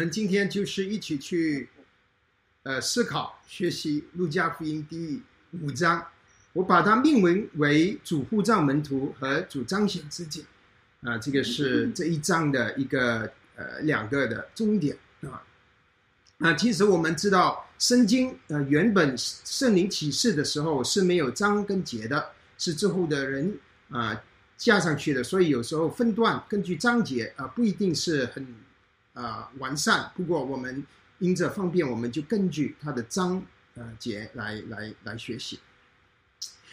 我们今天就是一起去，呃，思考学习路加福音第五章，我把它命名为主护照门徒和主彰显自己，啊，这个是这一章的一个呃两个的终点啊。啊，其实我们知道圣经呃原本圣灵启示的时候是没有章跟节的，是之后的人啊加上去的，所以有时候分段根据章节啊不一定是很。啊，完善。不过我们因着方便，我们就根据它的章呃节来来来学习。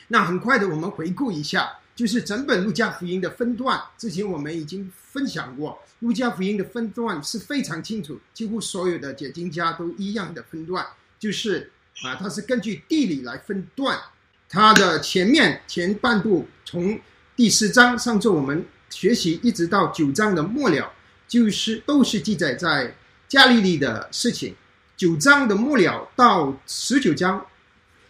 那很快的，我们回顾一下，就是整本路加福音的分段。之前我们已经分享过，路加福音的分段是非常清楚，几乎所有的解经家都一样的分段，就是啊，它是根据地理来分段。它的前面前半部从第四章上周我们学习，一直到九章的末了。就是都是记载在加利利的事情，九章的末了到十九章，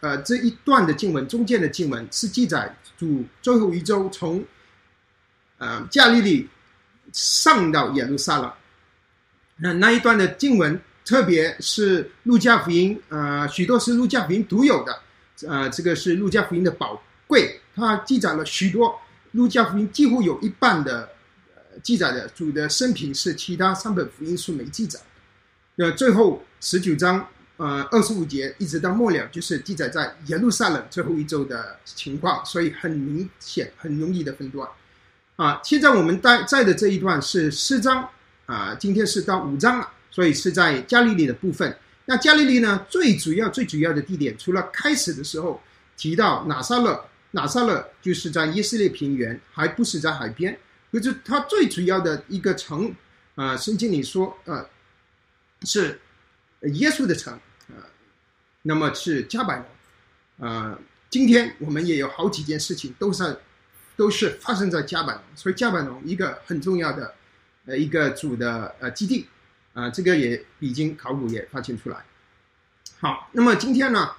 呃，这一段的经文中间的经文是记载主最后一周从，呃，加利利上到耶路撒冷，那那一段的经文，特别是路加福音，呃，许多是路加福音独有的，呃，这个是路加福音的宝贵，它记载了许多路加福音几乎有一半的。记载的主的生平是其他三本福音书没记载。那最后十九章，呃，二十五节一直到末了，就是记载在耶路撒冷最后一周的情况，所以很明显、很容易的分段。啊，现在我们在在的这一段是四章，啊，今天是到五章了，所以是在加利利的部分。那加利利呢，最主要、最主要的地点，除了开始的时候提到拿撒勒，拿撒勒就是在以色列平原，还不是在海边。就是它最主要的一个城，啊，圣经里说，呃，是耶稣的城，啊，那么是加百农，啊，今天我们也有好几件事情都是都是发生在加百农，所以加百农一个很重要的呃一个主的呃基地，啊，这个也已经考古也发现出来。好，那么今天呢，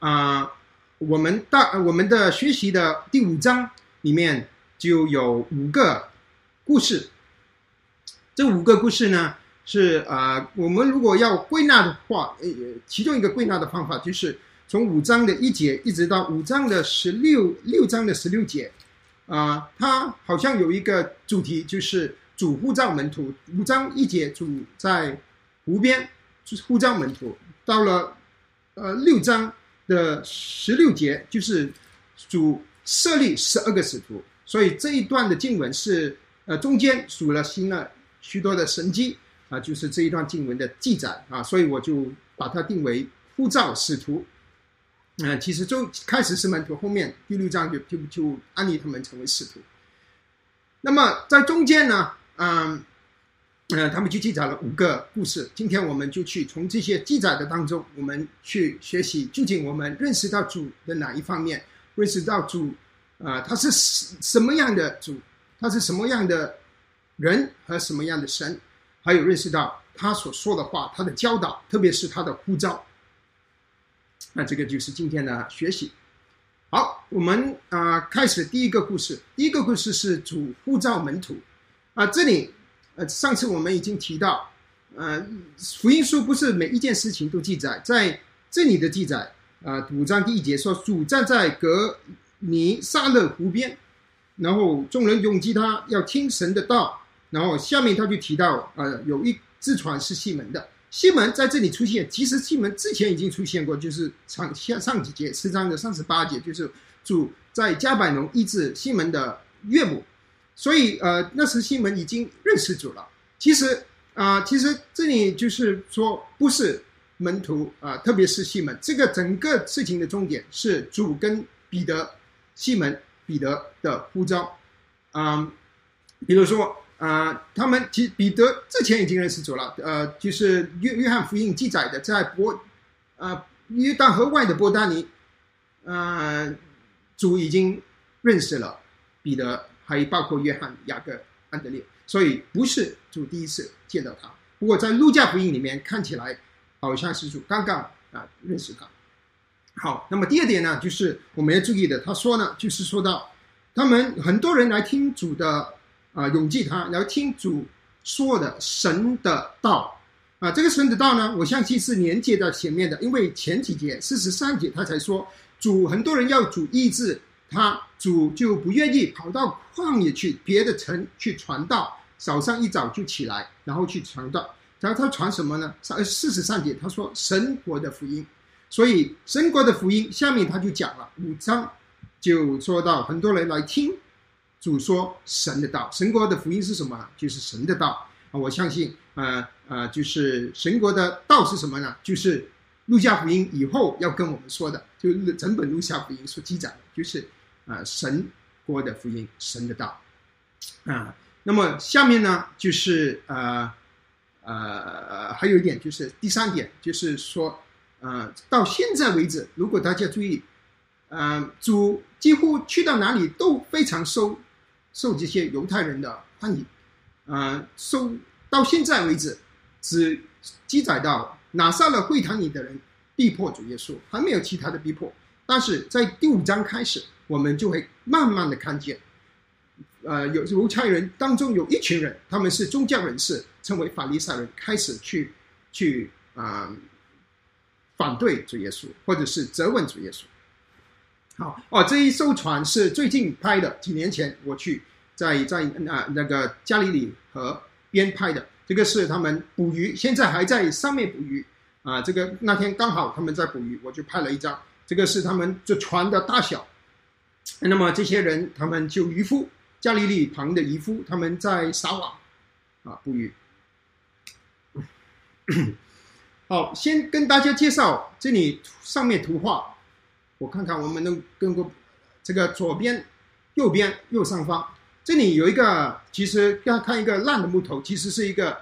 啊，我们大我们的学习的第五章里面就有五个。故事，这五个故事呢是啊，我们如果要归纳的话，呃，其中一个归纳的方法就是从五章的一节一直到五章的十六六章的十六节，啊，它好像有一个主题，就是主护照门徒。五章一节主在湖边就是护照门徒，到了呃六章的十六节就是主设立十二个使徒，所以这一段的经文是。呃，中间数了新了许多的神迹啊，就是这一段经文的记载啊，所以我就把它定为护照使徒。嗯，其实就开始是门徒，后面第六章就就就安利他们成为使徒。那么在中间呢，嗯，呃，他们就记载了五个故事。今天我们就去从这些记载的当中，我们去学习究竟我们认识到主的哪一方面，认识到主啊，他是什什么样的主。他是什么样的人和什么样的神，还有认识到他所说的话，他的教导，特别是他的呼召。那这个就是今天的学习。好，我们啊开始第一个故事。第一个故事是主呼召门徒啊。这里呃，上次我们已经提到，呃，福音书不是每一件事情都记载，在这里的记载啊，五章第一节说，主站在格尼撒勒湖边。然后众人拥挤，他要听神的道。然后下面他就提到，呃，有一只船是西门的。西门在这里出现，其实西门之前已经出现过，就是上上上几节四章的三十八节，就是主在加百农医治西门的岳母。所以，呃，那时西门已经认识主了。其实，啊，其实这里就是说，不是门徒啊，特别是西门，这个整个事情的重点是主跟彼得、西门。彼得的呼召，啊，比如说啊，他们其实彼得之前已经认识主了，呃，就是约约翰福音记载的，在波，呃，约旦河外的波丹尼，呃，主已经认识了彼得，还包括约翰、雅各、安德烈，所以不是主第一次见到他。不过在路加福音里面看起来，好像是主刚刚啊认识他。好，那么第二点呢，就是我们要注意的。他说呢，就是说到他们很多人来听主的啊，永记他来听主说的神的道啊。这个神的道呢，我相信是连接到前面的，因为前几节四十三节他才说主很多人要主医治，他主就不愿意跑到旷野去别的城去传道，早上一早就起来，然后去传道。然后他传什么呢？三四十三节他说神国的福音，所以神国的福音下面他就讲了五章，就说到很多人来听主说神的道，神国的福音是什么？就是神的道啊！我相信，呃呃，就是神国的道是什么呢？就是路加福音以后要跟我们说的，就整本路加福音所记载的，就是呃神国的福音，神的道啊。那么下面呢，就是呃。呃，还有一点就是第三点，就是说，呃，到现在为止，如果大家注意，呃，主几乎去到哪里都非常受受这些犹太人的欢迎，呃，受到现在为止，只记载到拿撒勒会堂里的人逼迫主耶稣，还没有其他的逼迫，但是在第五章开始，我们就会慢慢的看见。呃，有犹太人当中有一群人，他们是宗教人士，称为法利赛人，开始去去啊反对主耶稣，或者是责问主耶稣。好哦，这一艘船是最近拍的，几年前我去在在啊那个加利利河边拍的，这个是他们捕鱼，现在还在上面捕鱼啊。这个那天刚好他们在捕鱼，我就拍了一张。这个是他们这船的大小。那么这些人，他们就渔夫。加利利旁的渔夫，他们在撒网，啊，捕鱼。好，先跟大家介绍这里上面图画，我看看我们能跟过这个左边、右边、右上方，这里有一个，其实要看一个烂的木头，其实是一个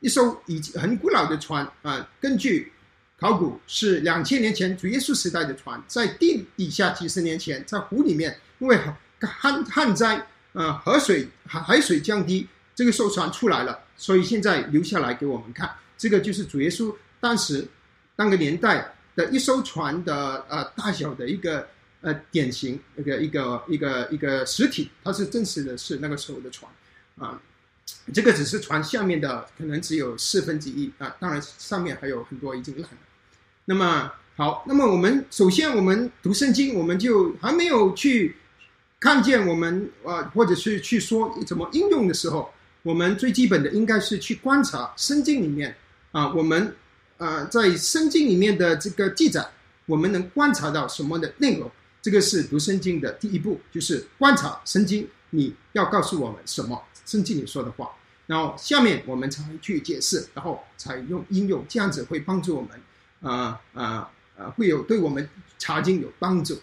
一艘已经很古老的船啊。根据考古，是两千年前主耶稣时代的船，在地底下几十年前，在湖里面，因为旱旱灾。呃，河水海海水降低，这个艘船出来了，所以现在留下来给我们看。这个就是主耶稣当时那个年代的一艘船的呃大小的一个呃典型一个一个一个一个实体，它是真实的是那个时候的船啊。这个只是船下面的可能只有四分之一啊，当然上面还有很多已经烂了。那么好，那么我们首先我们读圣经，我们就还没有去。看见我们呃，或者是去说怎么应用的时候，我们最基本的应该是去观察圣经里面啊，我们呃在圣经里面的这个记载，我们能观察到什么的内容？这个是读圣经的第一步，就是观察圣经，你要告诉我们什么圣经里说的话，然后下面我们才去解释，然后才用应用，这样子会帮助我们啊啊啊，会有对我们查经有帮助。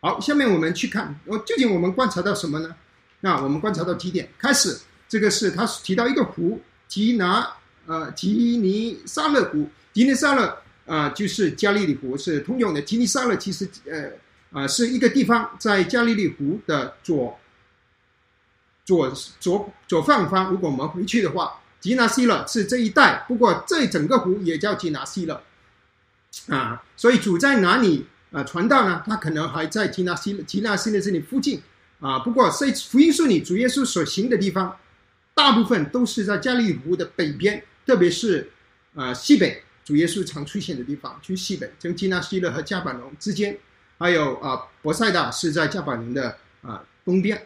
好，下面我们去看，我究竟我们观察到什么呢？那我们观察到几点。开始，这个是他提到一个湖，提拿呃提尼沙勒湖，提尼沙勒啊就是加利利湖是通用的。提尼沙勒其实呃啊是一个地方，在加利利湖的左左左左上方。如果我们回去的话，吉拿西勒是这一带，不过这整个湖也叫吉拿西勒啊。所以主在哪里？啊，传道呢，他可能还在提纳西提纳西勒这里附近啊。不过在福音书里，主耶稣所行的地方，大部分都是在加利利湖的北边，特别是啊西北，主耶稣常出现的地方，去西北，跟提纳西勒和加百农之间，还有啊博塞大是在加百农的啊东边。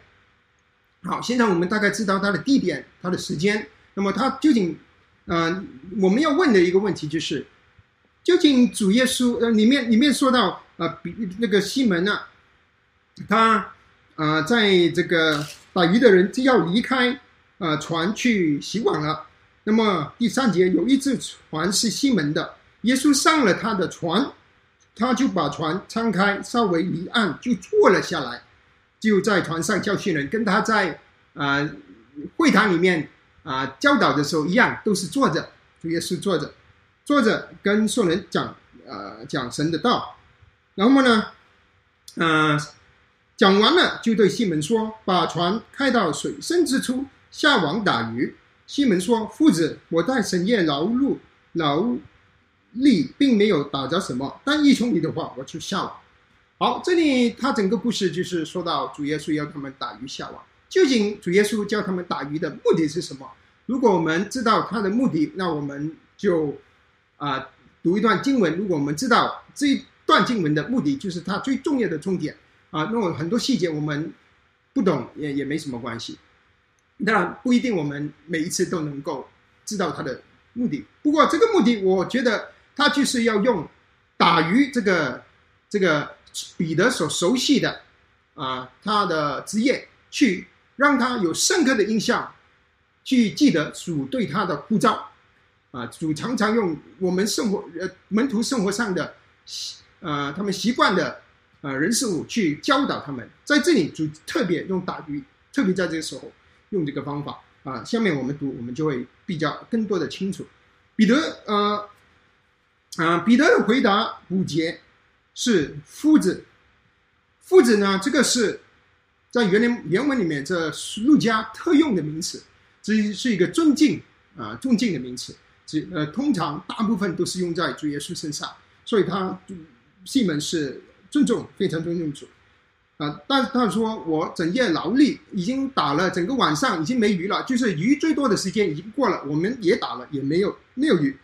好，现在我们大概知道它的地点、它的时间。那么它究竟，嗯，我们要问的一个问题就是，究竟主耶稣呃里面里面说到。啊，比那个西门呢，他啊，在这个打鱼的人就要离开啊船去洗碗了。那么第三节有一只船是西门的，耶稣上了他的船，他就把船撑开，稍微离岸就坐了下来，就在船上教训人，跟他在啊会堂里面啊教导的时候一样，都是坐着，主耶稣坐着，坐着跟众人讲呃讲神的道。然后呢，呃，讲完了，就对西门说：“把船开到水深之处，下网打鱼。”西门说：“夫子，我在深夜劳碌劳力，并没有打着什么，但一从你的话，我就下网。”好，这里他整个故事就是说到主耶稣要他们打鱼下网。究竟主耶稣教他们打鱼的目的是什么？如果我们知道他的目的，那我们就啊读一段经文。如果我们知道这一段经文的目的，就是它最重要的重点啊，那么很多细节我们不懂也也没什么关系。那不一定我们每一次都能够知道它的目的。不过这个目的，我觉得他就是要用打鱼这个这个彼得所熟悉的啊他的职业，去让他有深刻的印象，去记得主对他的呼召啊。主常常用我们生活呃门徒生活上的呃他们习惯的呃人事物去教导他们。在这里主特别用打鱼，特别在这个时候。用这个方法啊，下面我们读，我们就会比较更多的清楚。彼得呃啊，彼得的回答五节是夫子，夫子呢，这个是在原文原文里面，这路加特用的名词，这是一个尊敬啊尊敬的名词，这呃通常大部分都是用在主耶稣身上，所以他西门是尊重，非常尊重主。啊，但他说我整夜劳力，已经打了整个晚上，已经没鱼了。就是鱼最多的时间已经过了，我们也打了，也没有没有鱼。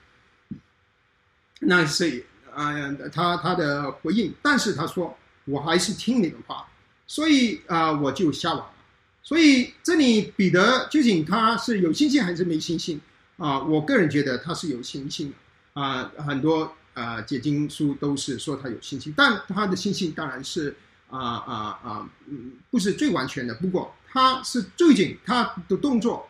那是啊，他他的回应，但是他说我还是听你的话，所以啊，我就下网了。所以这里彼得究竟他是有信心还是没信心啊？我个人觉得他是有信心的啊。很多啊解经书都是说他有信心，但他的信心当然是。啊啊啊！不是最完全的，不过他是最近他的动作，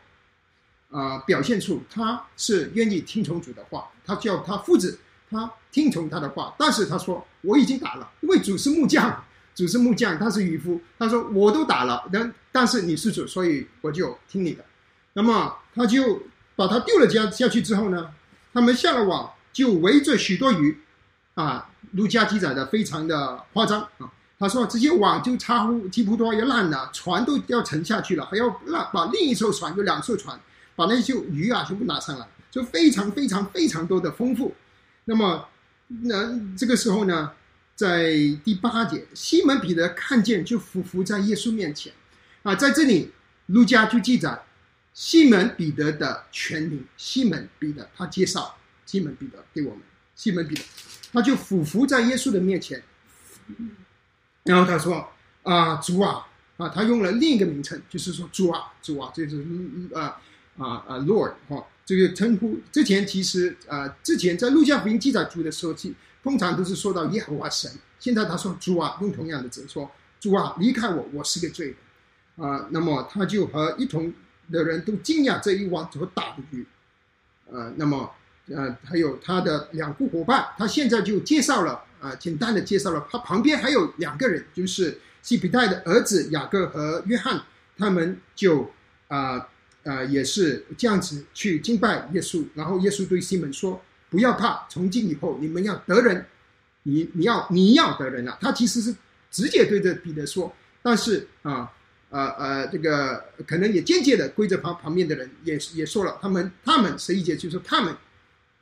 啊，表现出他是愿意听从主的话。他叫他父子，他听从他的话。但是他说我已经打了，因为主是木匠，主是木匠，他是渔夫。他说我都打了，但但是你是主，所以我就听你的。那么他就把他丢了下下去之后呢，他们下了网，就围着许多鱼，啊，儒家记载的非常的夸张啊。他说：“这些网就差乎几乎都要烂了，船都要沉下去了，还要让把另一艘船，有两艘船，把那些鱼啊全部拿上来，就非常非常非常多的丰富。那么，那这个时候呢，在第八节，西门彼得看见就伏伏在耶稣面前啊，在这里，路加就记载西门彼得的全名，西门彼得，他介绍西门彼得给我们，西门彼得，他就伏伏在耶稣的面前。”然后他说：“啊，主啊，啊，他用了另一个名称，就是说主啊，主啊，就是啊啊啊，Lord 哈，这个称呼之前其实啊，之前在路加福音记载主的时候，其通常都是说到耶和华神。现在他说主啊，用同样的字说主啊，离开我，我是个罪人啊。那么他就和一同的人都惊讶这一网怎么打的鱼，呃，那么呃，还有他的两个伙伴，他现在就介绍了。”啊，简单的介绍了，他旁边还有两个人，就是西比泰的儿子雅各和约翰，他们就啊啊也是这样子去敬拜耶稣。然后耶稣对西门说：“不要怕，从今以后你们要得人，你你要你要得人啊。”他其实是直接对着彼得说，但是啊呃呃这个可能也间接的对着旁旁边的人也也说了，他们他们十一节就是他们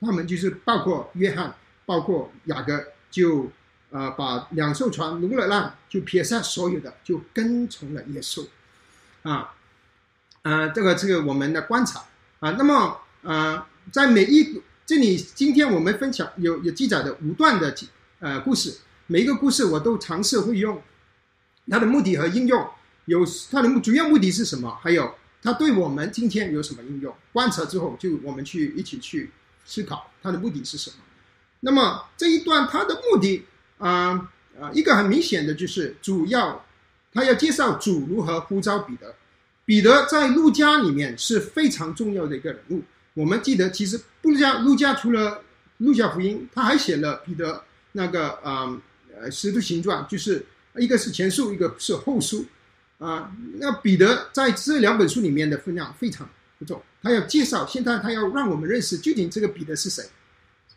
他们就是包括约翰，包括雅各。就啊，把两艘船弄了浪，就撇下所有的，就跟从了耶稣，啊，啊，这个这个我们的观察啊，那么啊，在每一这里，今天我们分享有有记载的五段的呃故事，每一个故事我都尝试会用它的目的和应用，有它的主要目的是什么，还有它对我们今天有什么应用？观察之后，就我们去一起去思考它的目的是什么。那么这一段它的目的啊啊，一个很明显的就是主要他要介绍主如何呼召彼得。彼得在路加里面是非常重要的一个人物。我们记得，其实路加路加除了路加福音，他还写了彼得那个啊呃使徒行传，就是一个是前书，一个是后书啊。那彼得在这两本书里面的分量非常不重，他要介绍，现在他要让我们认识究竟这个彼得是谁。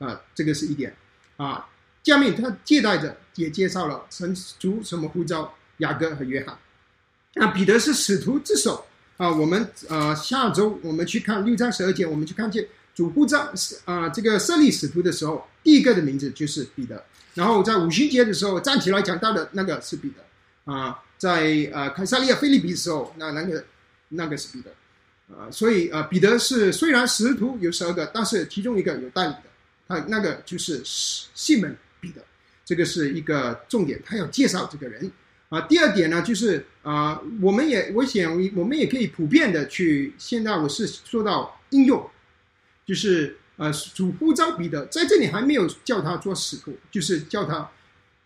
啊，这个是一点，啊，下面他借代着也介绍了神主什么呼召雅各和约翰，那彼得是使徒之首啊。我们啊下周我们去看六章十二节，我们去看见主呼召啊这个设立使徒的时候，第一个的名字就是彼得。然后在五旬节的时候站起来讲到的那个是彼得啊，在呃凯撒利亚菲利比的时候，那那个那个是彼得啊，所以呃，彼得是虽然使徒有十二个，但是其中一个有代理的，他那个就是西门彼得，这个是一个重点，他要介绍这个人啊。第二点呢，就是啊，我们也我想我们也可以普遍的去，现在我是说到应用，就是呃，主呼召彼得在这里还没有叫他做使徒，就是叫他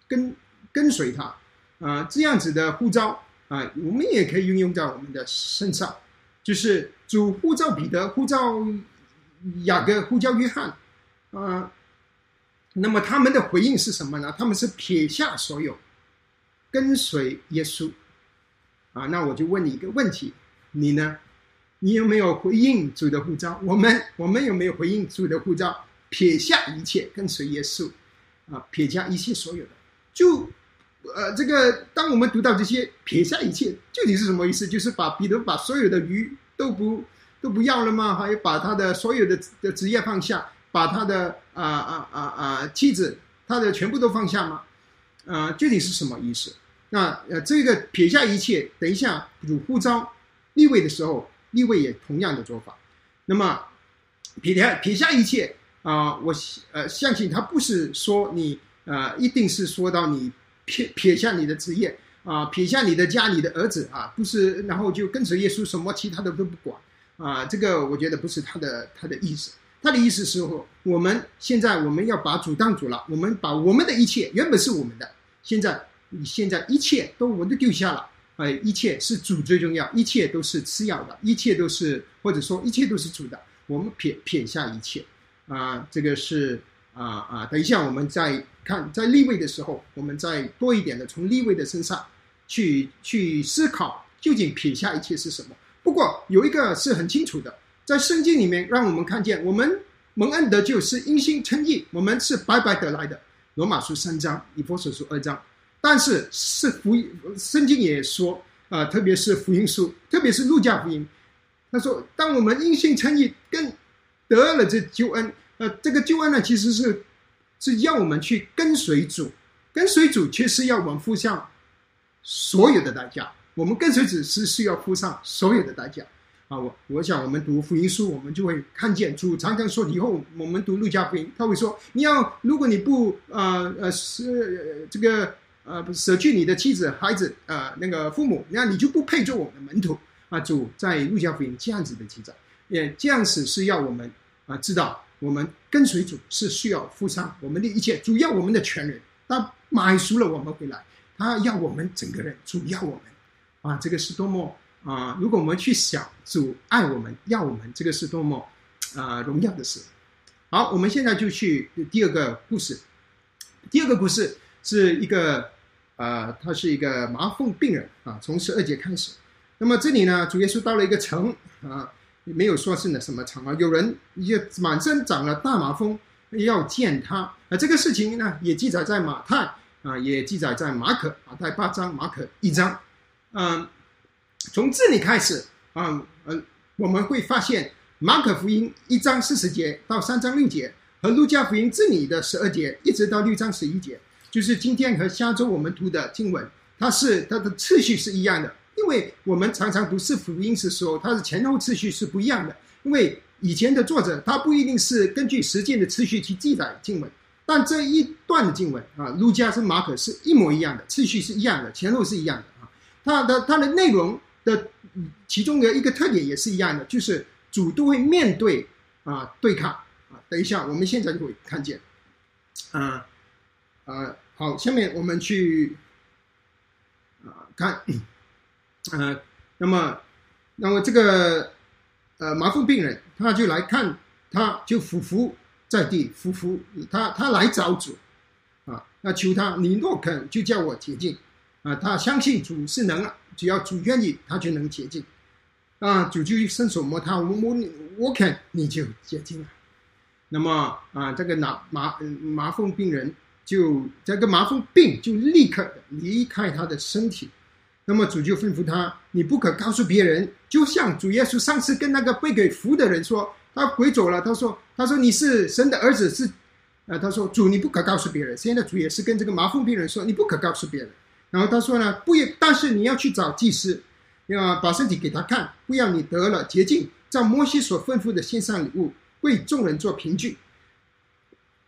跟跟随他啊，这样子的呼召啊，我们也可以运用在我们的身上。就是主呼召彼得，呼召雅各，呼召约翰，啊，那么他们的回应是什么呢？他们是撇下所有，跟随耶稣，啊，那我就问你一个问题，你呢？你有没有回应主的呼召？我们，我们有没有回应主的呼召？撇下一切，跟随耶稣，啊，撇下一切所有的，就。呃，这个当我们读到这些撇下一切，究竟是什么意思？就是把彼得把所有的鱼都不都不要了吗？还有把他的所有的的职业放下，把他的啊啊啊啊妻子，他的全部都放下吗？啊，具体是什么意思？那呃，这个撇下一切，等一下主呼召立位的时候，立位也同样的做法。那么撇下撇下一切啊，我呃相信他不是说你呃一定是说到你。撇撇下你的职业啊，撇下你的家里的儿子啊，不是，然后就跟随耶稣，什么其他的都不管啊。这个我觉得不是他的他的意思。他的意思是说，我们现在我们要把主当主了，我们把我们的一切原本是我们的，现在你现在一切都我都丢下了，哎，一切是主最重要，一切都是次要的，一切都是或者说一切都是主的，我们撇撇下一切啊，这个是。啊啊！等一下，我们再看在立位的时候，我们再多一点的从立位的身上去去思考，究竟撇下一切是什么。不过有一个是很清楚的，在圣经里面让我们看见，我们蒙恩得救是因心称义，我们是白白得来的。罗马书三章，以弗所书二章，但是是福音，圣经也说啊，特别是福音书，特别是路加福音，他说，当我们因心称义，更得了这救恩。呃，这个救恩呢，其实是是要我们去跟随主，跟随主却是要我们付上所有的代价。我们跟随主是需要付上所有的代价啊！我我想，我们读福音书，我们就会看见主常常说，以后我们读路加福音，他会说，你要如果你不呃呃是这个呃舍去你的妻子、孩子呃那个父母，那你就不配做我们的门徒啊！主在路加福音这样子的记载，也这样子是要我们啊知道。我们跟随主是需要付上我们的一切，主要我们的全人，他买赎了我们回来，他要我们整个人，主要我们，啊，这个是多么啊！如果我们去想主爱我们，要我们，这个是多么啊荣耀的事。好，我们现在就去第二个故事。第二个故事是一个呃，他是一个麻风病人啊，从十二节开始。那么这里呢，主耶稣到了一个城啊。没有说是那什么城啊，有人也满身长了大麻风，要见他啊。这个事情呢，也记载在马太啊，也记载在马可，马太八章，马可一章。嗯，从这里开始啊，呃，我们会发现马可福音一章四十节到三章六节，和路加福音这里的十二节，一直到六章十一节，就是今天和下周我们读的经文，它是它的次序是一样的。因为我们常常读四福音的时候，它的前后次序是不一样的。因为以前的作者他不一定是根据实践的次序去记载经文，但这一段经文啊，路加跟马可是一模一样的，次序是一样的，前后是一样的啊。它的它的内容的其中的一个特点也是一样的，就是主都会面对啊对抗啊。等一下，我们现在就会看见啊啊好，下面我们去啊看。啊，那么，那么这个呃麻风病人，他就来看，他就伏伏在地，伏伏，他他来找主，啊，那求他，你若肯，就叫我铁镜，啊，他相信主是能，只要主愿意，他就能洁净，啊，主就伸手摸他，我摸你，我肯，你就洁净了。那么啊，这个麻麻麻风病人就这个麻风病就立刻离开他的身体。那么主就吩咐他：“你不可告诉别人，就像主耶稣上次跟那个被给扶的人说，他鬼走了。他说：‘他说你是神的儿子，是……啊，他说主你不可告诉别人。’现在主也是跟这个麻风病人说：‘你不可告诉别人。’然后他说呢：‘不也，但是你要去找祭司，要把身体给他看，不要你得了洁净，照摩西所吩咐的献上礼物，为众人做凭据。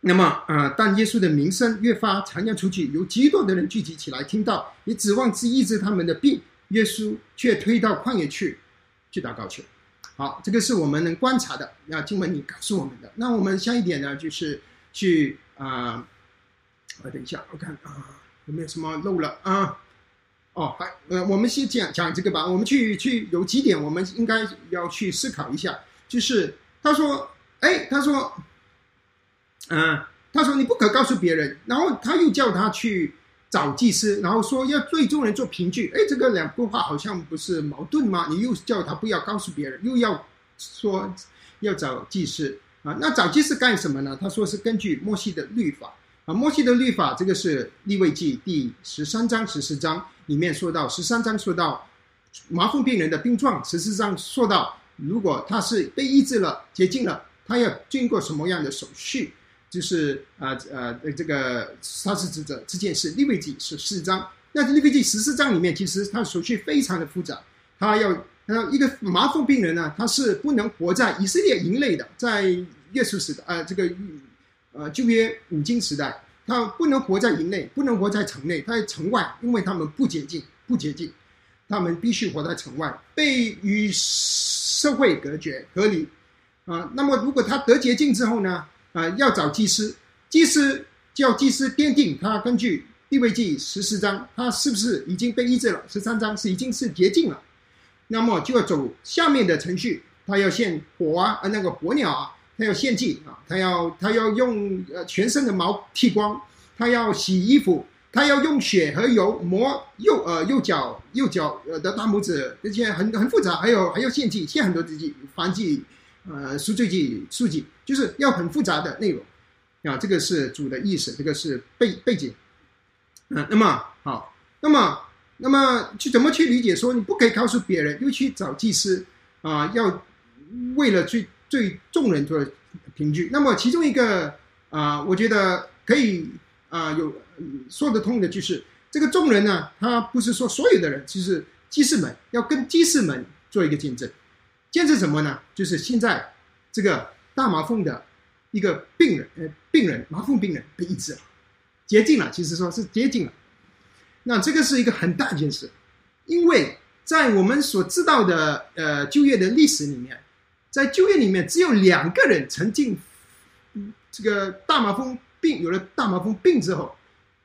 那么，啊，当耶稣的名声越发传扬出去，有极多的人聚集起来听到，你指望治医治他们的病，耶稣却推到旷野去，去祷告去。好，这个是我们能观察的，那经文里告诉我们的。那我们下一点呢，就是去啊，啊，等一下，我看啊，有没有什么漏了啊？哦，还呃，我们先讲讲这个吧。我们去去有几点，我们应该要去思考一下。就是他说，哎，他说，嗯，他说你不可告诉别人。然后他又叫他去找祭司，然后说要最终人做凭据。哎，这个两句话好像不是矛盾吗？你又叫他不要告诉别人，又要说要找祭司啊？那找祭司干什么呢？他说是根据摩西的律法啊，摩西的律法，这个是立位记第十三章、十四章。里面说到十三章说到麻风病人的病状，十四章说到如果他是被医治了、洁净了，他要经过什么样的手续？就是呃呃这个他是指责这件事。利未记十四章，那利未记十四章里面其实他手续非常的复杂。他要他一个麻风病人呢，他是不能活在以色列营内的，在耶稣时代呃这个呃旧约五经时代。他不能活在营内，不能活在城内，他在城外，因为他们不洁净，不洁净，他们必须活在城外，被与社会隔绝、隔离。啊，那么如果他得洁净之后呢？啊，要找祭司，祭司叫祭司奠定他根据地位记十四章，他是不是已经被医治了？十三章是已经是洁净了，那么就要走下面的程序，他要献火啊，啊那个火鸟啊。他要献祭啊，他要他要用呃全身的毛剃光，他要洗衣服，他要用血和油抹右呃右脚右脚呃的大拇指，这些很很复杂，还有还要献祭，献很多祭，燔祭，呃赎罪祭、赎祭，就是要很复杂的内容啊。这个是主的意思，这个是背背景。嗯，那么好，那么那么去怎么去理解？说你不可以告诉别人，又去找祭司啊，要为了去。对众人做凭据，那么其中一个啊，我觉得可以啊有说得通的，就是这个众人呢，他不是说所有的人，就是祭司们要跟祭司们做一个见证，见证什么呢？就是现在这个大麻风的一个病人，呃，病人麻风病人被医治了，洁净了，其实说是洁净了，那这个是一个很大一件事，因为在我们所知道的呃就业的历史里面。在就业里面，只有两个人曾经，这个大麻风病有了大麻风病之后，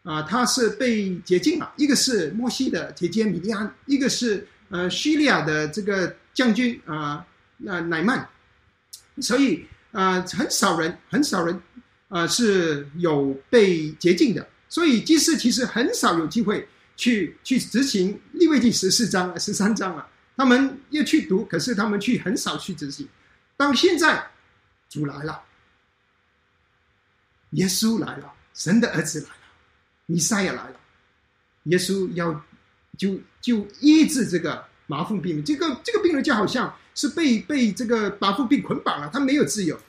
啊，他是被洁净了。一个是摩西的姐姐米利安，一个是呃叙利亚的这个将军啊，那乃曼。所以啊，很少人，很少人啊是有被洁净的。所以祭司其实很少有机会去去执行立位记十四章、十三章啊。他们要去读，可是他们去很少去执行。到现在，主来了，耶稣来了，神的儿子来了，弥赛亚来了，耶稣要就就医治这个麻风病人。这个这个病人就好像是被被这个麻风病捆绑了，他没有自由。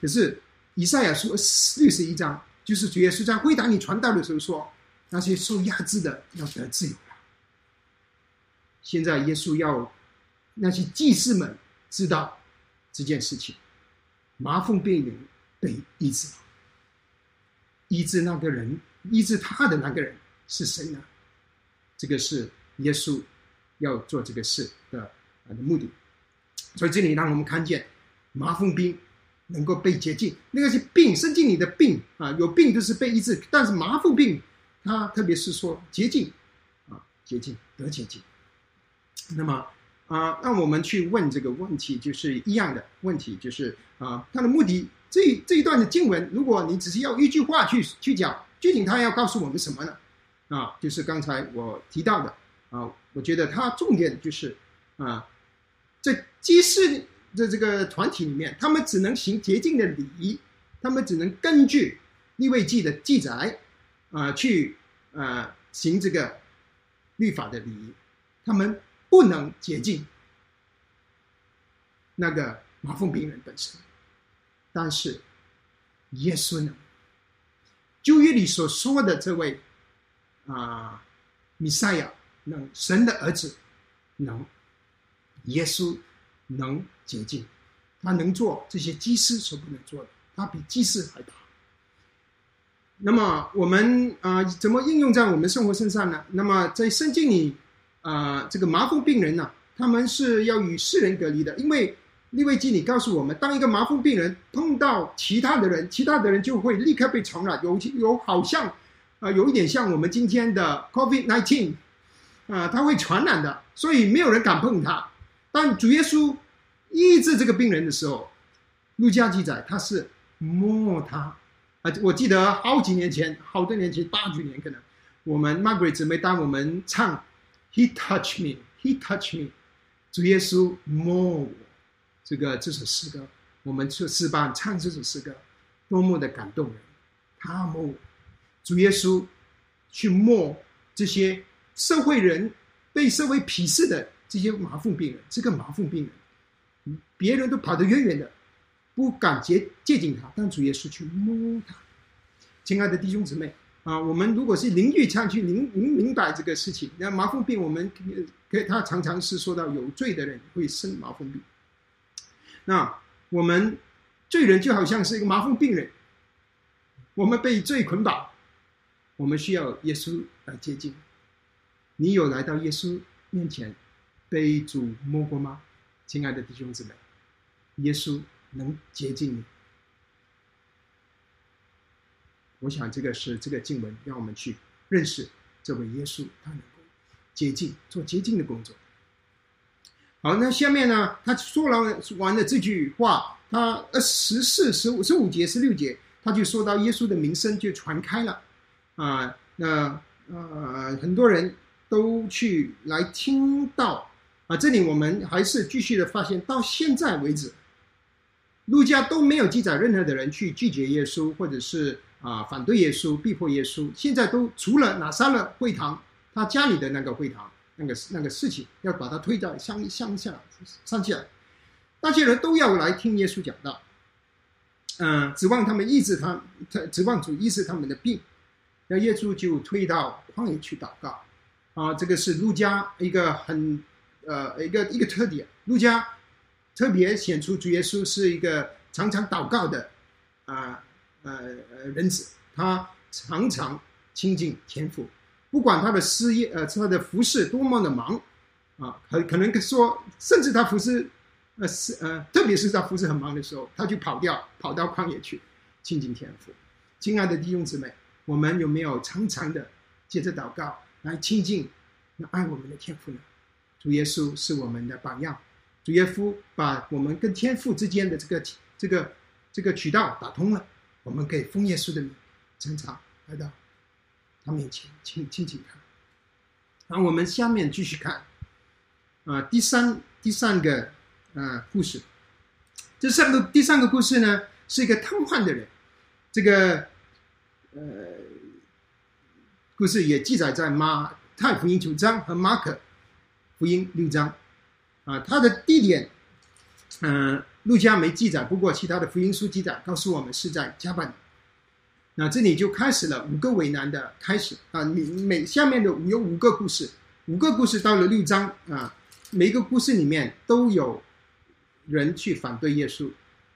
可是以赛亚书六十一章，就是主耶稣在回答你传道的时候说，那些受压制的要得自由了。现在耶稣要那些祭司们知道这件事情，麻风病人被医治了，医治那个人，医治他的那个人是谁呢？这个是耶稣要做这个事的的目的。所以这里让我们看见麻风病能够被洁净，那个是病，身体里的病啊，有病都是被医治，但是麻风病，它特别是说洁净啊，洁净得洁净。那么啊，那我们去问这个问题，就是一样的问题，就是啊，他的目的这这一段的经文，如果你只是要一句话去去讲，究竟他要告诉我们什么呢？啊，就是刚才我提到的啊，我觉得他重点就是啊，在祭祀的这个团体里面，他们只能行洁净的礼仪，他们只能根据立位记的记载啊去啊行这个律法的礼仪，他们。不能洁净那个麻风病人本身，但是耶稣呢？旧约里所说的这位啊，弥赛亚，能神的儿子，能耶稣能洁净，他能做这些祭司所不能做的，他比祭司还大。那么我们啊，怎么应用在我们生活身上呢？那么在圣经里啊，这个麻风病人呢，他们是要与世人隔离的，因为利未记里告诉我们，当一个麻风病人碰到其他的人，其他的人就会立刻被传染，有有好像啊，有一点像我们今天的 COVID nineteen 啊，他会传染的，所以没有人敢碰他。但主耶稣医治这个病人的时候，路加记载他是摸他。啊，我记得好几年前，好多年前，八九年可能，我们 Margaret 姊妹当我们唱 He touch me, He touch me，主耶稣摸我，这个这首诗歌，我们去诗班唱这首诗歌，多么的感动人，他摸我，主耶稣去摸这些社会人被社会鄙视的这些麻风病人，这个麻风病人，别人都跑得远远的。不敢接接近他，但主耶稣去摸他。亲爱的弟兄姊妹啊，我们如果是邻居上去明明明白这个事情，那麻风病我们可以，他常常是说到有罪的人会生麻风病。那我们罪人就好像是一个麻风病人，我们被罪捆绑，我们需要耶稣来接近。你有来到耶稣面前被主摸过吗？亲爱的弟兄姊妹，耶稣。能接近你，我想这个是这个经文让我们去认识这位耶稣，他能够接近做接近的工作。好，那下面呢，他说了完了这句话，他呃十四、十五、十五节、十六节，他就说到耶稣的名声就传开了啊，那呃很多人都去来听到啊，这里我们还是继续的发现，到现在为止。路加都没有记载任何的人去拒绝耶稣，或者是啊反对耶稣、逼迫耶稣。现在都除了拿撒勒会堂，他家里的那个会堂，那个那个事情，要把他推到乡乡下上去。那些人都要来听耶稣讲道，嗯，指望他们医治他，他指望主医治他们的病。那耶稣就推到旷野去祷告。啊，这个是路加一个很呃一个一个特点，路加。特别显出主耶稣是一个常常祷告的啊呃呃人子，他常常亲近天父，不管他的事业呃他的服饰多么的忙啊，可可能说甚至他服饰呃是呃特别是他服饰很忙的时候，他就跑掉跑到旷野去亲近天父。亲爱的弟兄姊妹，我们有没有常常的接着祷告来亲近那爱我们的天父呢？主耶稣是我们的榜样。主耶稣把我们跟天父之间的这个这个这个渠道打通了，我们可以奉耶稣的名，常常来到他面前亲亲近他。然后我们下面继续看，啊，第三第三个啊故事，这三个第三个故事呢是一个瘫痪的人，这个呃故事也记载在马太福音九章和马可福音六章。啊，他的地点，嗯，路加没记载，不过其他的福音书记载告诉我们是在加班。那这里就开始了五个为难的开始啊，每每下面的有五个故事，五个故事到了六章啊，每个故事里面都有人去反对耶稣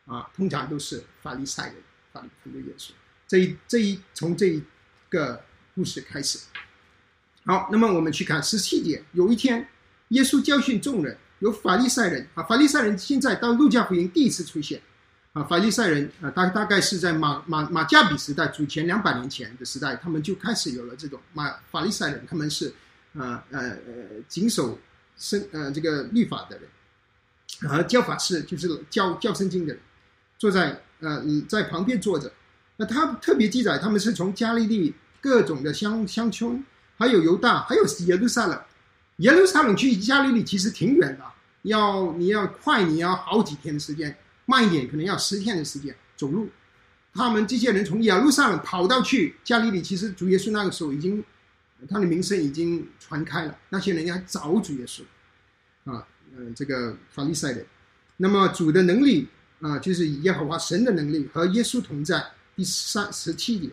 啊，通常都是法利赛人反反对耶稣。这一这一从这一个故事开始。好，那么我们去看十七节，有一天耶稣教训众人。有法利赛人啊，法利赛人现在到路加福音第一次出现，啊，法利赛人啊，大大概是在马马马加比时代，主前两百年前的时代，他们就开始有了这种马法利赛人，他们是，呃呃呃，谨守圣呃这个律法的人，而教法师就是教教圣经的人，坐在呃在旁边坐着，那他特别记载，他们是从加利利各种的乡乡村，还有犹大，还有耶路撒冷。耶路撒冷去加利利其实挺远的，要你要快，你要好几天的时间；慢一点，可能要十天的时间走路。他们这些人从耶路撒冷跑到去加利利，其实主耶稣那个时候已经他的名声已经传开了，那些人要找主耶稣啊，嗯，这个法利赛人。那么主的能力啊，就是耶和华神的能力和耶稣同在。第三十七节，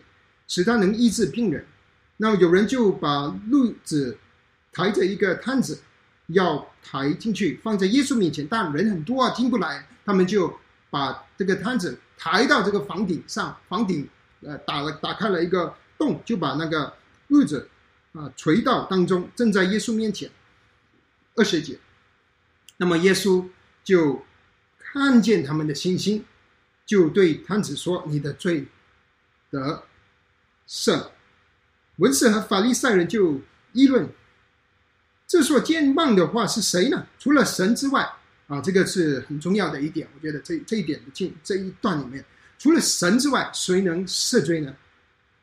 使他能医治病人。那么有人就把路子。抬着一个摊子，要抬进去，放在耶稣面前，但人很多啊，进不来，他们就把这个摊子抬到这个房顶上，房顶呃打了打开了一个洞，就把那个褥子啊垂到当中，正在耶稣面前。二十节，那么耶稣就看见他们的信心，就对摊子说：“你的罪得赦。”文士和法利赛人就议论。这说健忘的话是谁呢？除了神之外，啊，这个是很重要的一点。我觉得这这一点的进这一段里面，除了神之外，谁能赦罪呢？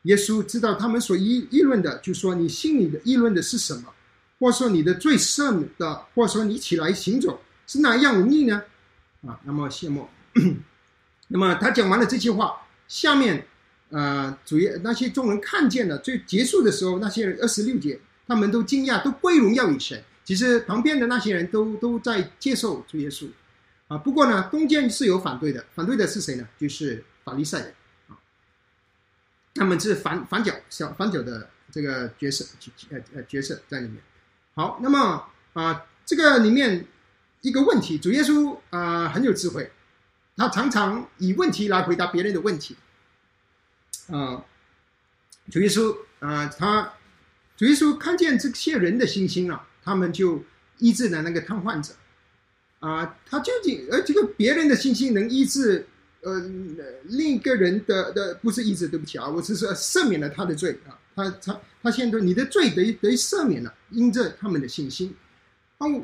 耶稣知道他们所议议论的，就说你心里的议论的是什么，或者说你的罪赦的，或者说你起来行走是哪样容易呢？啊，那么谢幕，那么他讲完了这句话，下面，呃，主要那些众人看见了，最结束的时候，那些二十六节。他们都惊讶，都归荣耀于神。其实旁边的那些人都都在接受主耶稣，啊，不过呢，中间是有反对的。反对的是谁呢？就是法利赛人啊，他们是反反角小反角的这个角色，呃呃角色在里面。好，那么啊，这个里面一个问题，主耶稣啊很有智慧，他常常以问题来回答别人的问题。啊，主耶稣啊，他。主耶稣看见这些人的信心啊，他们就医治了那个瘫痪者，啊，他究竟而这个别人的信心能医治呃另一个人的的不是医治，对不起啊，我是说赦免了他的罪啊，他他他现在你的罪得得赦免了，因着他们的信心，哦，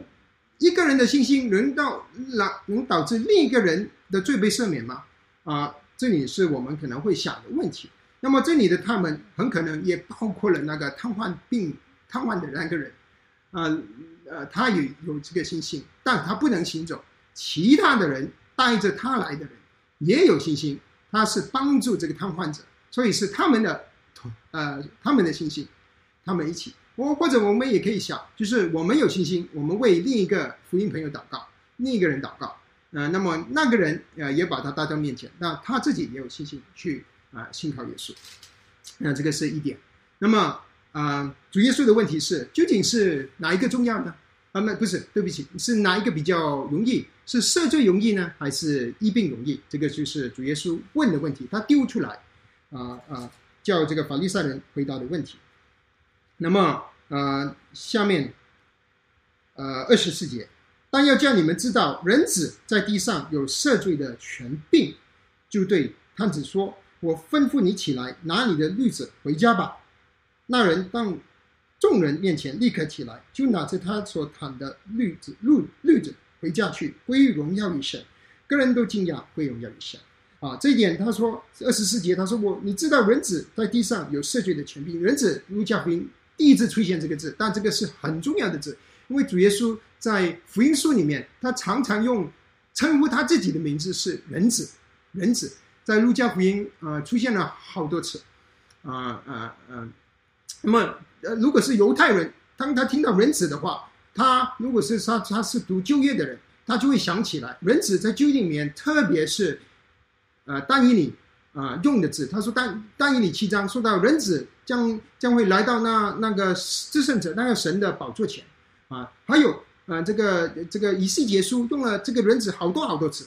一个人的信心能到能能导致另一个人的罪被赦免吗？啊，这里是我们可能会想的问题。那么这里的他们很可能也包括了那个瘫痪病瘫痪的那个人，呃呃，他有有这个信心，但他不能行走。其他的人带着他来的人也有信心，他是帮助这个瘫痪者，所以是他们的同呃他们的信心，他们一起。我或者我们也可以想，就是我们有信心，我们为另一个福音朋友祷告，另一个人祷告，呃，那么那个人呃也把他带到面前，那他自己也有信心去。啊，信靠耶稣，那这个是一点。那么啊，主耶稣的问题是，究竟是哪一个重要呢？啊，那不是，对不起，是哪一个比较容易？是赦罪容易呢，还是医病容易？这个就是主耶稣问的问题，他丢出来，啊啊，叫这个法利赛人回答的问题。那么啊，下面呃二十四节，但要叫你们知道，人子在地上有赦罪的权柄，就对探子说。我吩咐你起来，拿你的绿子回家吧。那人当众人面前立刻起来，就拿着他所躺的绿子绿绿子回家去，归荣耀于神。个人都惊讶，归荣耀于神。啊，这一点他说二十四节，他说我你知道人子在地上有赦罪的权柄。人子路加福音第一次出现这个字，但这个是很重要的字，因为主耶稣在福音书里面，他常常用称呼他自己的名字是人子，人子。在路加福音啊出现了好多次，啊啊啊，那么呃如果是犹太人，当他听到人子的话，他如果是他他是读旧约的人，他就会想起来人子在旧约里面，特别是呃但以理啊用的字，他说但但以理七章说到人子将将会来到那那个至圣者那个神的宝座前啊，还有啊这个这个以西结书用了这个人子好多好多次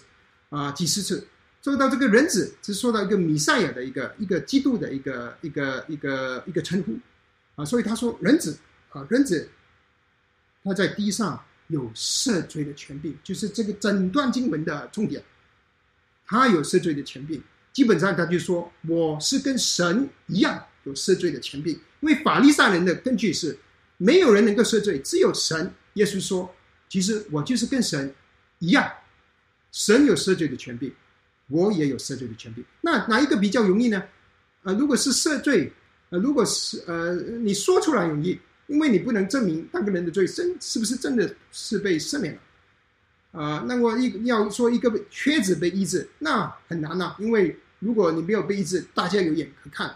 啊几十次。说到这个人子，是说到一个弥赛亚的一个一个基督的一个一个一个一个称呼啊，所以他说人子啊，人子他在地上有赦罪的权柄，就是这个整段经文的重点，他有赦罪的权柄。基本上他就说我是跟神一样有赦罪的权柄，因为法利赛人的根据是没有人能够赦罪，只有神。耶稣说，其实我就是跟神一样，神有赦罪的权柄。我也有赦罪的权利，那哪一个比较容易呢？呃，如果是赦罪，呃，如果是呃，你说出来容易，因为你不能证明那个人的罪真是不是真的是被赦免了，啊，那么一要说一个缺子被医治，那很难呐，因为如果你没有被医治，大家有眼可看。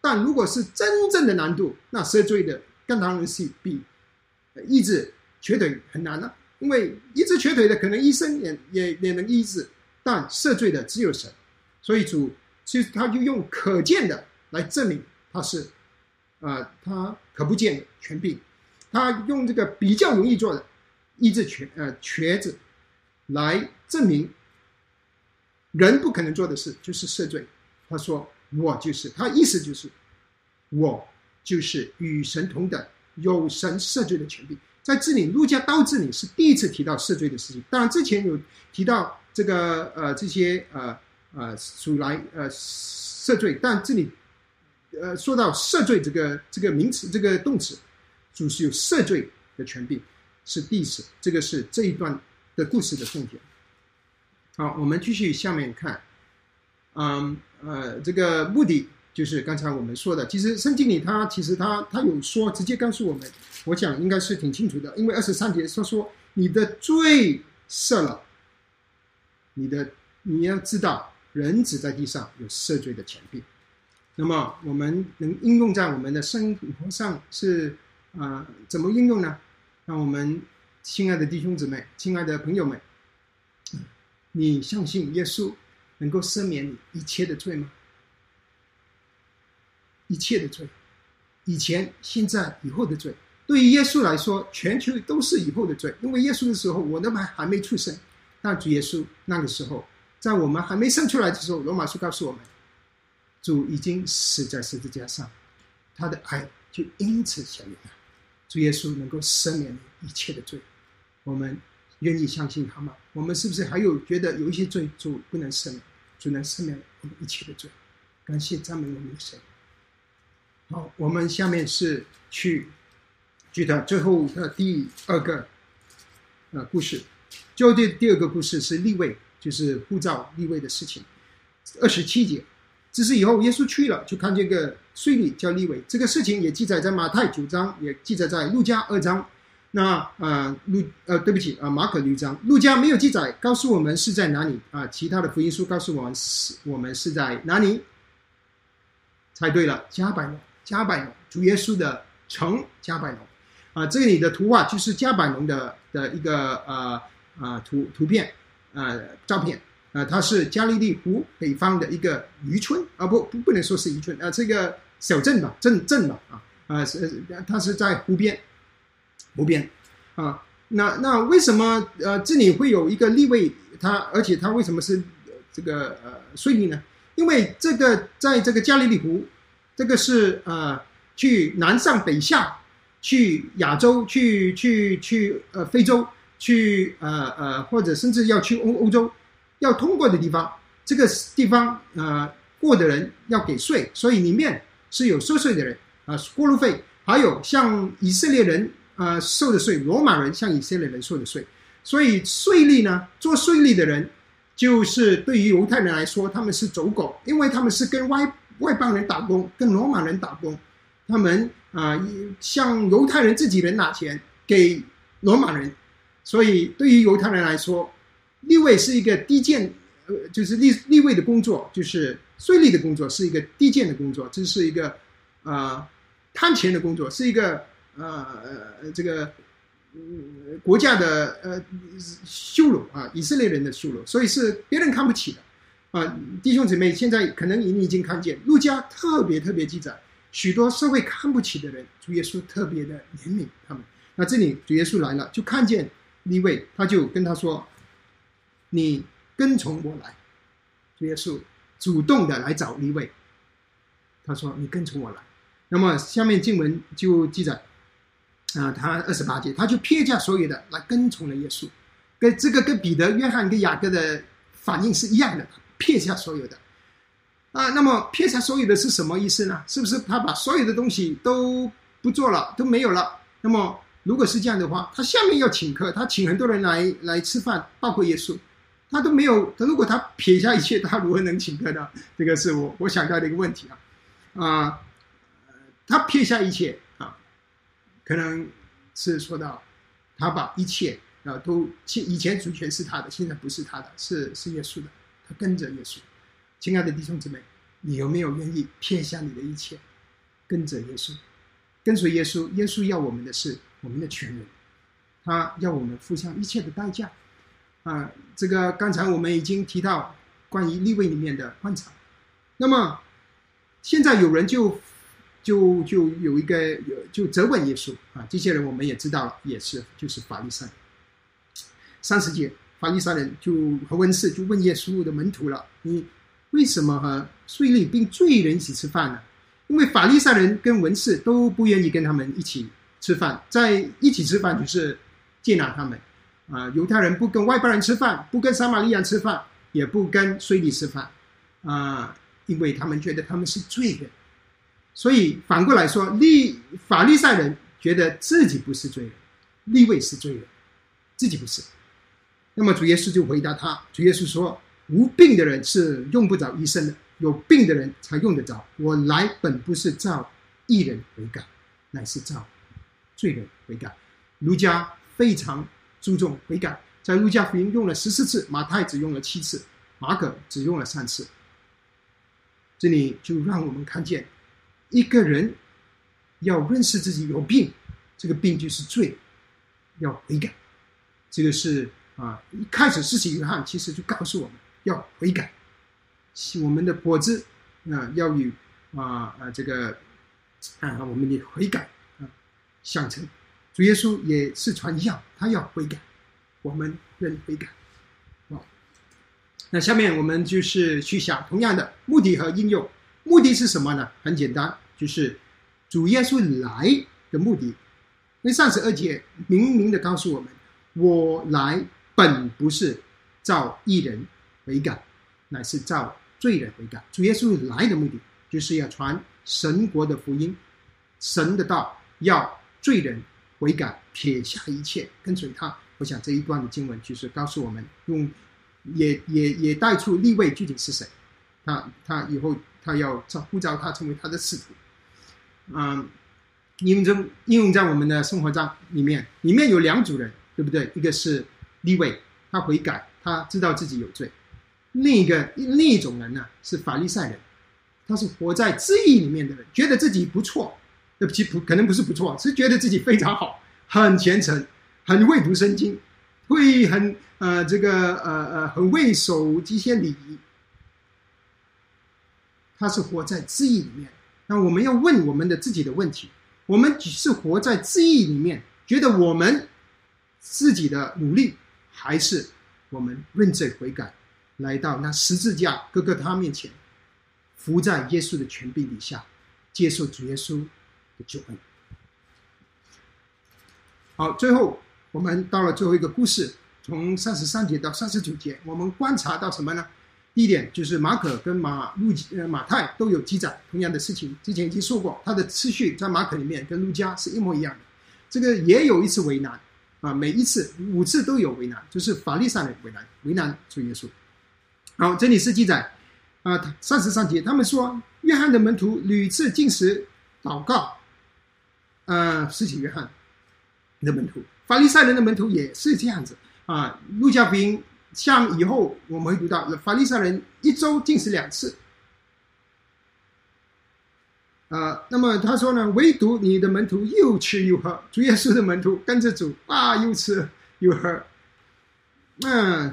但如果是真正的难度，那赦罪的更当然是比医治瘸腿很难了，因为医治瘸腿的可能医生也也也能医治。但赦罪的只有神，所以主其实他就用可见的来证明他是，啊，他可不见的权柄，他用这个比较容易做的医治瘸呃瘸子，来证明人不可能做的事就是赦罪。他说：“我就是。”他意思就是，我就是与神同等，有神赦罪的权柄。在这里，路加到这里是第一次提到赦罪的事情。当然，之前有提到这个呃这些呃呃属来呃赦罪，但这里呃说到赦罪这个这个名词这个动词，主是有赦罪的权柄，是第一次。这个是这一段的故事的重点。好，我们继续下面看，嗯呃这个目的。就是刚才我们说的，其实圣经里他其实他他有说，直接告诉我们，我讲应该是挺清楚的，因为二十三节他说你的罪赦了，你的你要知道人子在地上有赦罪的权柄，那么我们能应用在我们的生活上是啊怎么应用呢？让我们亲爱的弟兄姊妹、亲爱的朋友们，你相信耶稣能够赦免你一切的罪吗？一切的罪，以前、现在、以后的罪，对于耶稣来说，全球都是以后的罪。因为耶稣的时候，我都还还没出生，但主耶稣那个时候，在我们还没生出来的时候，罗马书告诉我们，主已经死在十字架上，他的爱就因此显明了。主耶稣能够赦免一切的罪，我们愿意相信他吗？我们是不是还有觉得有一些罪主不能赦免？主能赦免我们一切的罪？感谢赞美我们的神。好，我们下面是去举的最后的第二个呃故事，就第第二个故事是立位，就是护照立位的事情。二十七节，这是以后耶稣去了，就看见个税吏叫立位，这个事情也记载在马太九章，也记载在路加二章。那呃路呃对不起啊马可六章，路加没有记载，告诉我们是在哪里啊？其他的福音书告诉我们是我们是在哪里？猜对了，加百农。加百农，主耶稣的城加百农，啊，这里的图画就是加百农的的一个呃啊图图片啊照片啊，它是加利利湖北方的一个渔村啊，不不不能说是渔村啊，这个小镇吧，镇镇吧啊啊是它是在湖边湖边啊，那那为什么呃这里会有一个立位？它而且它为什么是这个呃税吏呢？因为这个在这个加利利湖。这个是呃，去南上北下，去亚洲，去去去呃非洲，去呃呃或者甚至要去欧欧洲，要通过的地方，这个地方呃过的人要给税，所以里面是有收税的人啊，过路费，还有像以色列人呃收的税，罗马人向以色列人收的税，所以税吏呢，做税吏的人，就是对于犹太人来说，他们是走狗，因为他们是跟外。外邦人打工，跟罗马人打工，他们啊，向犹太人自己人拿钱给罗马人，所以对于犹太人来说，立位是一个低贱，呃，就是立立位的工作，就是税吏的工作，是一个低贱的工作，这是一个啊贪钱的工作，是一个呃这个嗯国家的呃羞辱啊，以色列人的羞辱，所以是别人看不起的。啊，弟兄姊妹，现在可能你已经看见，路加特别特别记载许多社会看不起的人，主耶稣特别的怜悯他们。那这里主耶稣来了，就看见一位，他就跟他说：“你跟从我来。”主耶稣主动的来找一位，他说：“你跟从我来。”那么下面经文就记载啊，他二十八节，他就撇下所有的来跟从了耶稣，跟这个跟彼得、约翰跟雅各的反应是一样的。撇下所有的啊，那么撇下所有的是什么意思呢？是不是他把所有的东西都不做了，都没有了？那么如果是这样的话，他下面要请客，他请很多人来来吃饭，包括耶稣，他都没有。如果他撇下一切，他如何能请客呢？这个是我我想到的一个问题啊啊，他撇下一切啊，可能是说到他把一切啊都以前主权是他的，现在不是他的，是是耶稣的。他跟着耶稣，亲爱的弟兄姊妹，你有没有愿意撇下你的一切，跟着耶稣，跟随耶稣？耶稣要我们的是我们的全人，他要我们付上一切的代价。啊，这个刚才我们已经提到关于立位里面的观察。那么现在有人就就就有一个有就责问耶稣啊，这些人我们也知道了，也是就是法利赛。三十节，法利赛人就和文士就问耶稣的门徒了：“你为什么和税吏并罪人一起吃饭呢？”因为法利赛人跟文士都不愿意跟他们一起吃饭，在一起吃饭就是接纳他们。啊，犹太人不跟外邦人吃饭，不跟撒玛利亚人吃饭，也不跟税吏吃饭，啊，因为他们觉得他们是罪人。所以反过来说，利法利赛人觉得自己不是罪人，利位是罪人，自己不是。那么主耶稣就回答他，主耶稣说：“无病的人是用不着医生的，有病的人才用得着。我来本不是造义人为改，乃是造罪人悔改。”儒家非常。注重悔改，在儒家福音用了十四次，马太只用了七次，马可只用了三次。这里就让我们看见，一个人要认识自己有病，这个病就是罪，要悔改。这个是啊，一开始施洗约翰其实就告诉我们要悔改，我们的果子啊要与啊啊这个啊我们的悔改相称。主耶稣也是传教，他要悔改，我们认悔改。好，那下面我们就是去想同样的目的和应用。目的是什么呢？很简单，就是主耶稣来的目的。那三十二节明明的告诉我们：“我来本不是造义人悔改，乃是造罪人悔改。”主耶稣来的目的就是要传神国的福音，神的道要罪人。悔改，撇下一切，跟随他。我想这一段的经文就是告诉我们，用也也也带出立位具体是谁。他他以后他要召呼召他成为他的使徒。嗯，应用应用在我们的生活中里面，里面有两组人，对不对？一个是立位，他悔改，他知道自己有罪；另一个另一种人呢，是法利赛人，他是活在自义里面的人，觉得自己不错。对不起，不可能不是不错，是觉得自己非常好，很虔诚，很会读圣经，会很呃这个呃呃很会守这些礼仪。他是活在自义里面。那我们要问我们的自己的问题：我们只是活在自义里面，觉得我们自己的努力，还是我们认罪悔改，来到那十字架哥哥他面前，伏在耶稣的权柄底下，接受主耶稣。救恩。好，最后我们到了最后一个故事，从三十三节到三十九节，我们观察到什么呢？第一点就是马可跟马路呃马太都有记载同样的事情，之前已经说过，它的次序在马可里面跟路加是一模一样的。这个也有一次为难啊，每一次五次都有为难，就是法律上的为难，为难主耶稣。好，这里是记载啊，三十三节，他们说约翰的门徒屡次进食祷告。呃，施洗约翰的门徒，法利赛人的门徒也是这样子啊。路加福音像以后我们会读到，法利赛人一周进食两次。啊，那么他说呢，唯独你的门徒又吃又喝，主耶稣的门徒跟着主啊，又吃又喝。嗯，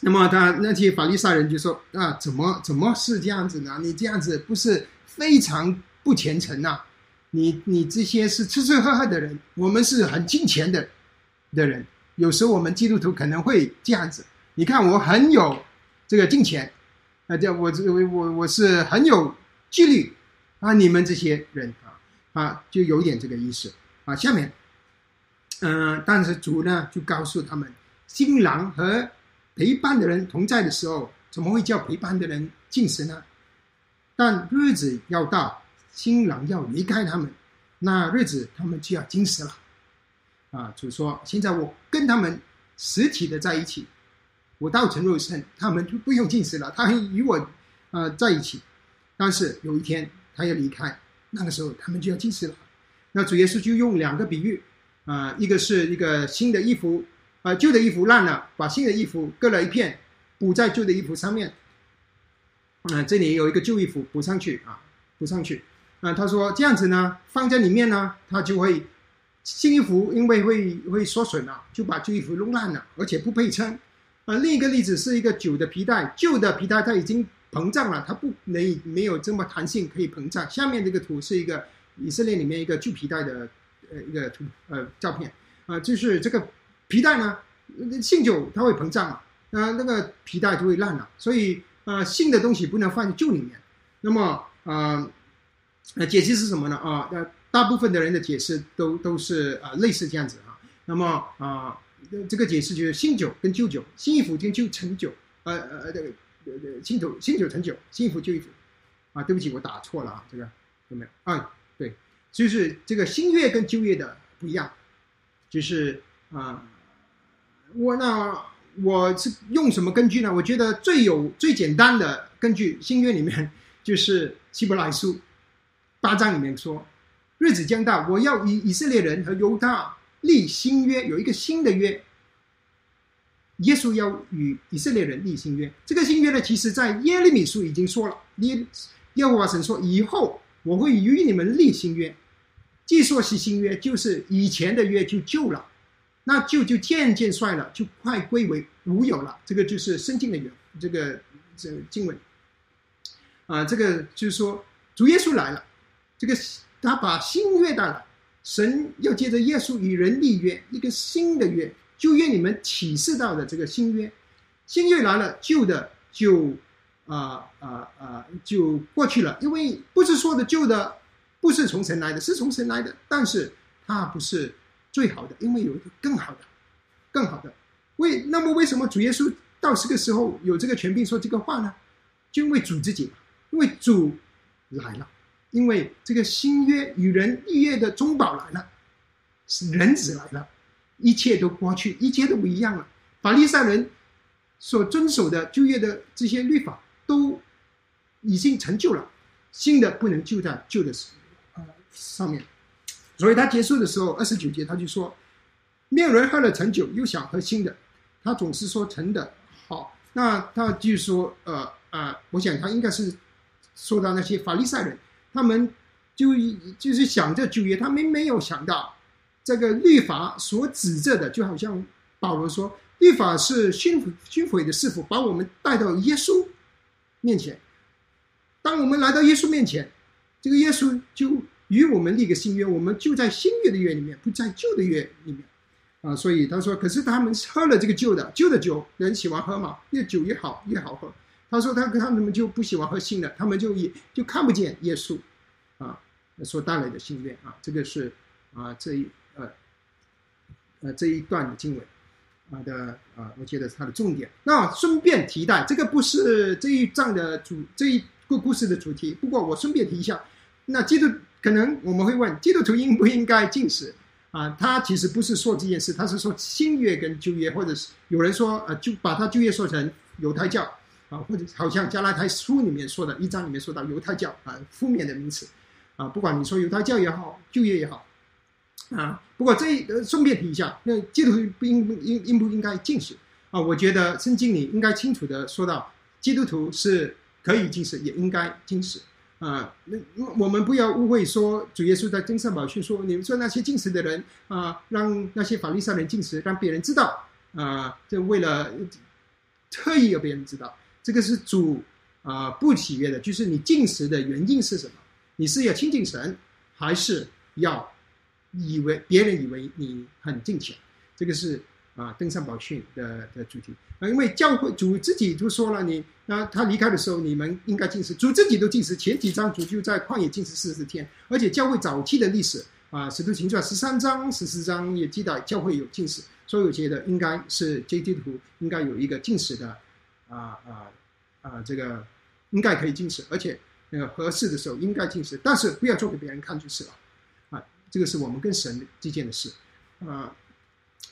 那么他那些法利赛人就说啊，怎么怎么是这样子呢？你这样子不是非常不虔诚呐？你你这些是吃吃喝喝的人，我们是很金钱的的人。有时候我们基督徒可能会这样子。你看我很有这个金钱，啊，这我这我我我是很有纪律啊。你们这些人啊啊，就有点这个意思啊。下面，嗯，但是主呢就告诉他们，新郎和陪伴的人同在的时候，怎么会叫陪伴的人进食呢？但日子要到。新郎要离开他们，那日子他们就要惊死了。啊，主说：“现在我跟他们实体的在一起，我道成肉身，他们就不用进食了。他与我啊在一起。但是有一天他要离开，那个时候他们就要进食了。那主耶稣就用两个比喻啊，一个是一个新的衣服啊，旧的衣服烂了，把新的衣服割了一片，补在旧的衣服上面。啊，这里有一个旧衣服补上去啊，补上去。”啊，他说这样子呢，放在里面呢，它就会新衣服因为会会缩水了，就把旧衣服弄烂了，而且不配称。啊，另一个例子是一个旧的皮带，旧的皮带它已经膨胀了，它不能没有这么弹性可以膨胀。下面这个图是一个以色列里面一个旧皮带的呃一个图呃照片啊，就是这个皮带呢新酒它会膨胀嘛，呃，那个皮带就会烂了，所以呃，新的东西不能放旧里面。那么呃，那，解释是什么呢？啊，那，大部分的人的解释都都是啊类似这样子啊。那么啊，这个解释就是新酒跟旧酒，新衣服跟旧陈酒，呃呃这个呃新酒新酒陈酒，新衣服旧衣服。啊，对不起，我打错了啊，这个有没有？啊，对，就是这个新月跟旧月的不一样，就是啊，我那我是用什么根据呢？我觉得最有最简单的根据，新月里面就是希伯来书八章里面说，日子将到，我要与以色列人和犹大立新约，有一个新的约。耶稣要与以色列人立新约，这个新约呢，其实在耶利米书已经说了，耶。耶和华神说：“以后我会与你们立新约，既说是新约，就是以前的约就旧了，那旧就渐渐衰了，就快归为无有了。这个就是圣经的原这个这经文啊，这个就是说主耶稣来了，这个他把新约带来，神要借着耶稣与人立约，一个新的约，就愿你们启示到的这个新约，新约来了，旧的就。”啊啊啊！就过去了，因为不是说的旧的不是从神来的，是从神来的，但是它不是最好的，因为有一个更好的、更好的。为那么为什么主耶稣到这个时候有这个权柄说这个话呢？就因为主自己，因为主来了，因为这个新约与人立约的中保来了，是人子来了，一切都过去，一切都不一样了。法利赛人所遵守的旧约的这些律法。都已经成就了，新的不能就在旧的呃上面，所以他结束的时候二十九节他就说，没有人喝了陈酒又想喝新的，他总是说陈的好。那他就说呃呃，我想他应该是说到那些法利赛人，他们就就是想着旧约，他们没有想到这个律法所指着的，就好像保罗说，律法是熏熏毁的师傅，把我们带到耶稣。面前，当我们来到耶稣面前，这个耶稣就与我们立个新约，我们就在新约的约里面，不在旧的约里面啊。所以他说，可是他们喝了这个旧的，旧的酒人喜欢喝嘛，越久越好，越好喝。他说他跟他们就不喜欢喝新的，他们就也就看不见耶稣啊所带来的信约啊。这个是啊这一呃呃这一段的经文。啊的啊，我觉得它的重点。那顺便提带，这个不是这一章的主，这一个故事的主题。不过我顺便提一下，那基督可能我们会问，基督徒应不应该进食？啊，他其实不是说这件事，他是说新约跟旧约，或者是有人说，呃，就把他旧约说成犹太教啊，或者好像加拉太书里面说的一章里面说到犹太教啊，负面的名词啊，不管你说犹太教也好，就业也好。啊，不过这呃，顺便提一下，那基督徒不应应应不应该进食啊？我觉得圣经里应该清楚的说到，基督徒是可以进食，也应该进食啊。那我们不要误会说，主耶稣在登山宝训说，你们说那些进食的人啊，让那些法律上人进食，让别人知道啊，就为了特意要别人知道，这个是主啊不喜悦的。就是你进食的原因是什么？你是要亲近神，还是要？以为别人以为你很挣钱，这个是啊登山宝训的的主题啊，因为教会主自己就说了，你那他离开的时候，你们应该进食，主自己都进食，前几章主就在旷野进食四十天，而且教会早期的历史啊，使徒行传十三章、十四章也记载教会有进食，所以我觉得应该是基督徒应该有一个进食的啊啊啊，这个应该可以进食，而且那个合适的时候应该进食，但是不要做给别人看就是了。啊这个是我们跟神之间的事，啊，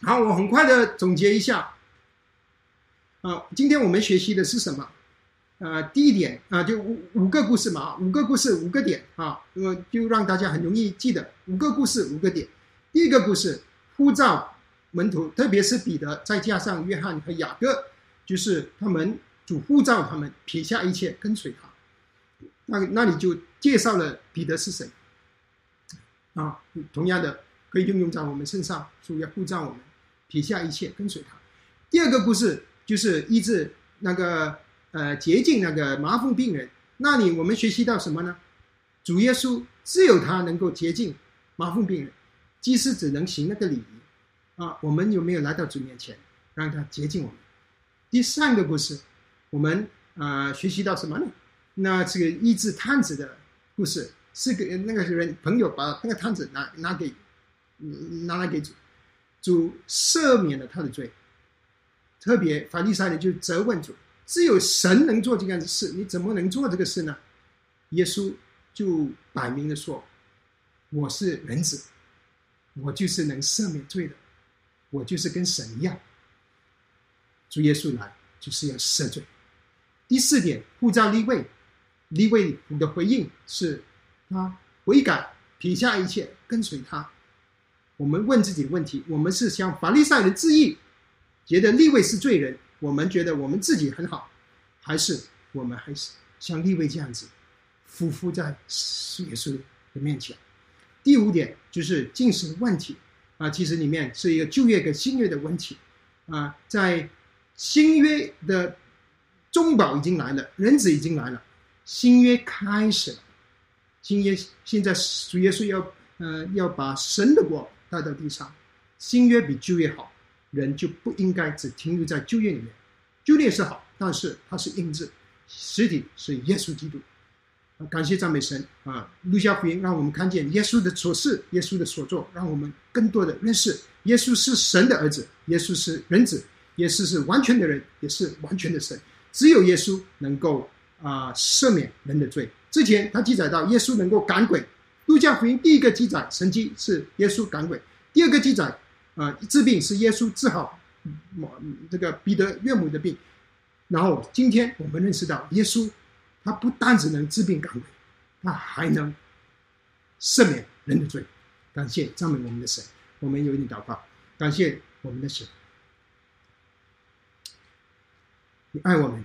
好，我很快的总结一下，啊，今天我们学习的是什么？啊，第一点啊，就五五个故事嘛，五个故事五个点啊，那么就让大家很容易记得五个故事五个点。第一个故事，呼召门徒，特别是彼得，再加上约翰和雅各，就是他们主呼召他们撇下一切跟随他。那那你就介绍了彼得是谁？啊，同样的可以应用在我们身上，主要护照我们撇下一切跟随他。第二个故事就是医治那个呃洁净那个麻风病人，那里我们学习到什么呢？主耶稣只有他能够洁净麻风病人，即使只能行那个礼仪啊。我们有没有来到主面前让他洁净我们。第三个故事，我们啊学习到什么呢？那这个医治瘫子的故事，是个那个人朋友把那个瘫子拿拿给拿来给主，主赦免了他的罪。特别法利赛人就责问主：只有神能做这样的事，你怎么能做这个事呢？耶稣就摆明的说：“我是人子，我就是能赦免罪的，我就是跟神一样。”主耶稣来就是要赦罪。第四点，呼召立位，立位的回应是：他悔改，撇下一切，跟随他。我们问自己的问题：我们是向法律上人致意，觉得立位是罪人；我们觉得我们自己很好，还是我们还是像立位这样子？匍匐在耶稣的面前。第五点就是进食问题啊，其实里面是一个旧约跟新约的问题啊。在新约的中保已经来了，人子已经来了，新约开始了。新约现在主耶稣要呃要把神的国带到地上，新约比旧约好，人就不应该只停留在旧约里面。旧约是好，但是它是印制，实体是耶稣基督。感谢赞美神啊！路加福音让我们看见耶稣的所事，耶稣的所作，让我们更多的认识耶稣是神的儿子，耶稣是人子，耶稣是完全的人，也是完全的神。只有耶稣能够啊赦免人的罪。之前他记载到耶稣能够赶鬼，路加福音第一个记载神迹是耶稣赶鬼，第二个记载啊治病是耶稣治好这个彼得岳母的病。然后今天我们认识到耶稣。他不但只能治病赶鬼，他还能赦免人的罪。感谢赞美我们的神，我们有你祷告。感谢我们的神，你爱我们，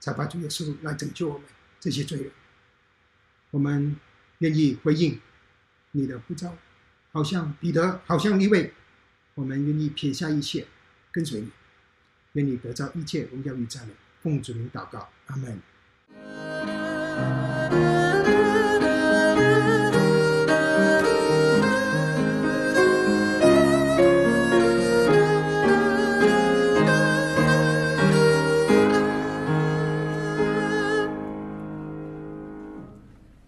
才把主耶稣来拯救我们这些罪人。我们愿意回应你的呼召，好像彼得，好像一位，我们愿意撇下一切跟随你，愿你得到一切荣耀与赞美。奉主名祷告，阿门。